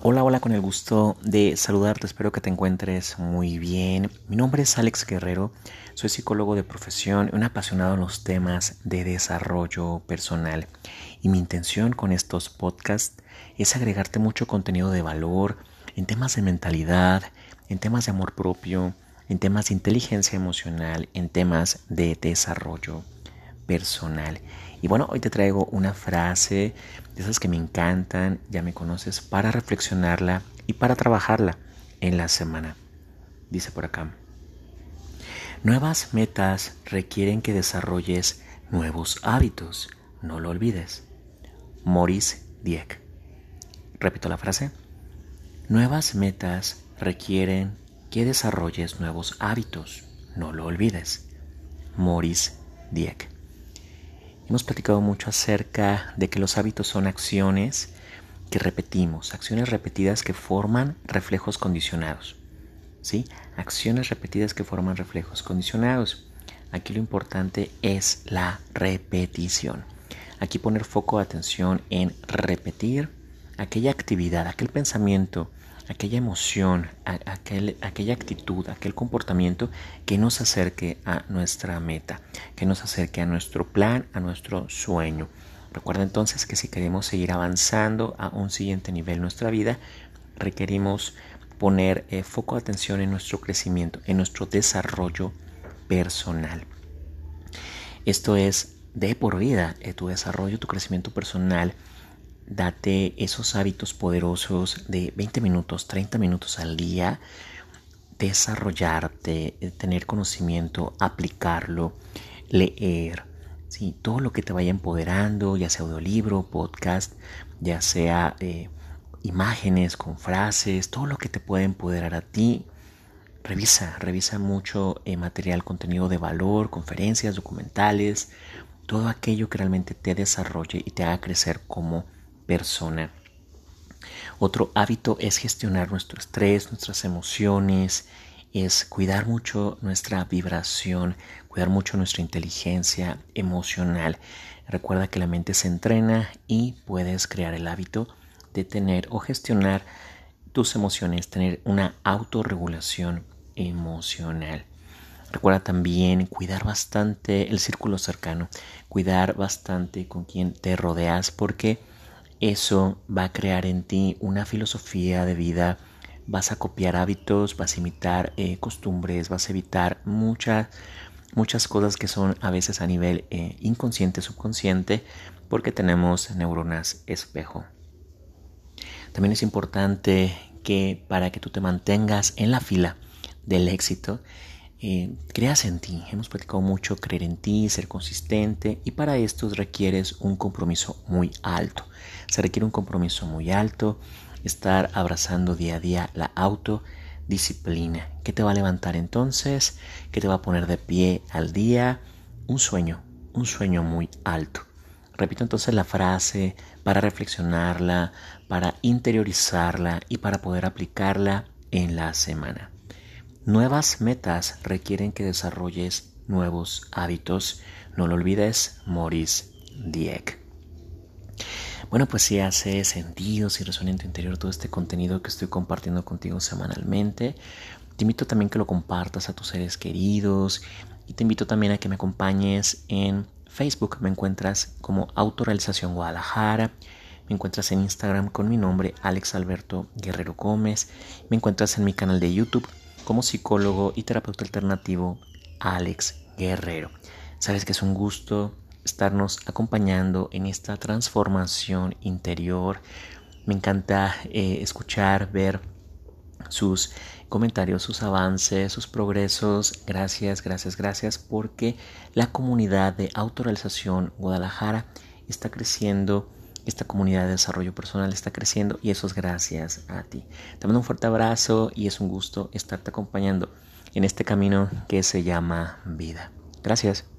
Hola, hola, con el gusto de saludarte, espero que te encuentres muy bien. Mi nombre es Alex Guerrero, soy psicólogo de profesión, un apasionado en los temas de desarrollo personal. Y mi intención con estos podcasts es agregarte mucho contenido de valor en temas de mentalidad, en temas de amor propio, en temas de inteligencia emocional, en temas de desarrollo personal. Y bueno, hoy te traigo una frase de esas que me encantan, ya me conoces, para reflexionarla y para trabajarla en la semana. Dice por acá. Nuevas metas requieren que desarrolles nuevos hábitos. No lo olvides. Maurice Dieck. Repito la frase. Nuevas metas requieren que desarrolles nuevos hábitos. No lo olvides. Maurice Dieck. Hemos platicado mucho acerca de que los hábitos son acciones que repetimos, acciones repetidas que forman reflejos condicionados. ¿Sí? Acciones repetidas que forman reflejos condicionados. Aquí lo importante es la repetición. Aquí poner foco de atención en repetir aquella actividad, aquel pensamiento, aquella emoción, aquella actitud, aquel comportamiento que nos acerque a nuestra meta, que nos acerque a nuestro plan, a nuestro sueño. Recuerda entonces que si queremos seguir avanzando a un siguiente nivel en nuestra vida, requerimos poner eh, foco de atención en nuestro crecimiento, en nuestro desarrollo personal. Esto es de por vida, eh, tu desarrollo, tu crecimiento personal date esos hábitos poderosos de 20 minutos, 30 minutos al día, desarrollarte, eh, tener conocimiento, aplicarlo, leer, ¿sí? todo lo que te vaya empoderando, ya sea audiolibro, podcast, ya sea eh, imágenes con frases, todo lo que te pueda empoderar a ti. Revisa, revisa mucho eh, material, contenido de valor, conferencias, documentales, todo aquello que realmente te desarrolle y te haga crecer como persona. Otro hábito es gestionar nuestro estrés, nuestras emociones, es cuidar mucho nuestra vibración, cuidar mucho nuestra inteligencia emocional. Recuerda que la mente se entrena y puedes crear el hábito de tener o gestionar tus emociones, tener una autorregulación emocional. Recuerda también cuidar bastante el círculo cercano, cuidar bastante con quien te rodeas porque eso va a crear en ti una filosofía de vida, vas a copiar hábitos, vas a imitar eh, costumbres, vas a evitar muchas, muchas cosas que son a veces a nivel eh, inconsciente, subconsciente, porque tenemos neuronas espejo. También es importante que para que tú te mantengas en la fila del éxito, eh, creas en ti. Hemos platicado mucho creer en ti, ser consistente y para esto requieres un compromiso muy alto. Se requiere un compromiso muy alto, estar abrazando día a día la autodisciplina. ¿Qué te va a levantar entonces? ¿Qué te va a poner de pie al día? Un sueño, un sueño muy alto. Repito entonces la frase para reflexionarla, para interiorizarla y para poder aplicarla en la semana. Nuevas metas requieren que desarrolles nuevos hábitos. No lo olvides, Maurice Dieck. Bueno, pues si hace sentido, si resuena en tu interior todo este contenido que estoy compartiendo contigo semanalmente, te invito también que lo compartas a tus seres queridos y te invito también a que me acompañes en Facebook. Me encuentras como Autorealización Guadalajara. Me encuentras en Instagram con mi nombre, Alex Alberto Guerrero Gómez. Me encuentras en mi canal de YouTube como psicólogo y terapeuta alternativo Alex Guerrero. Sabes que es un gusto estarnos acompañando en esta transformación interior. Me encanta eh, escuchar, ver sus comentarios, sus avances, sus progresos. Gracias, gracias, gracias porque la comunidad de autorrealización Guadalajara está creciendo esta comunidad de desarrollo personal está creciendo y eso es gracias a ti. Te mando un fuerte abrazo y es un gusto estarte acompañando en este camino que se llama vida. Gracias.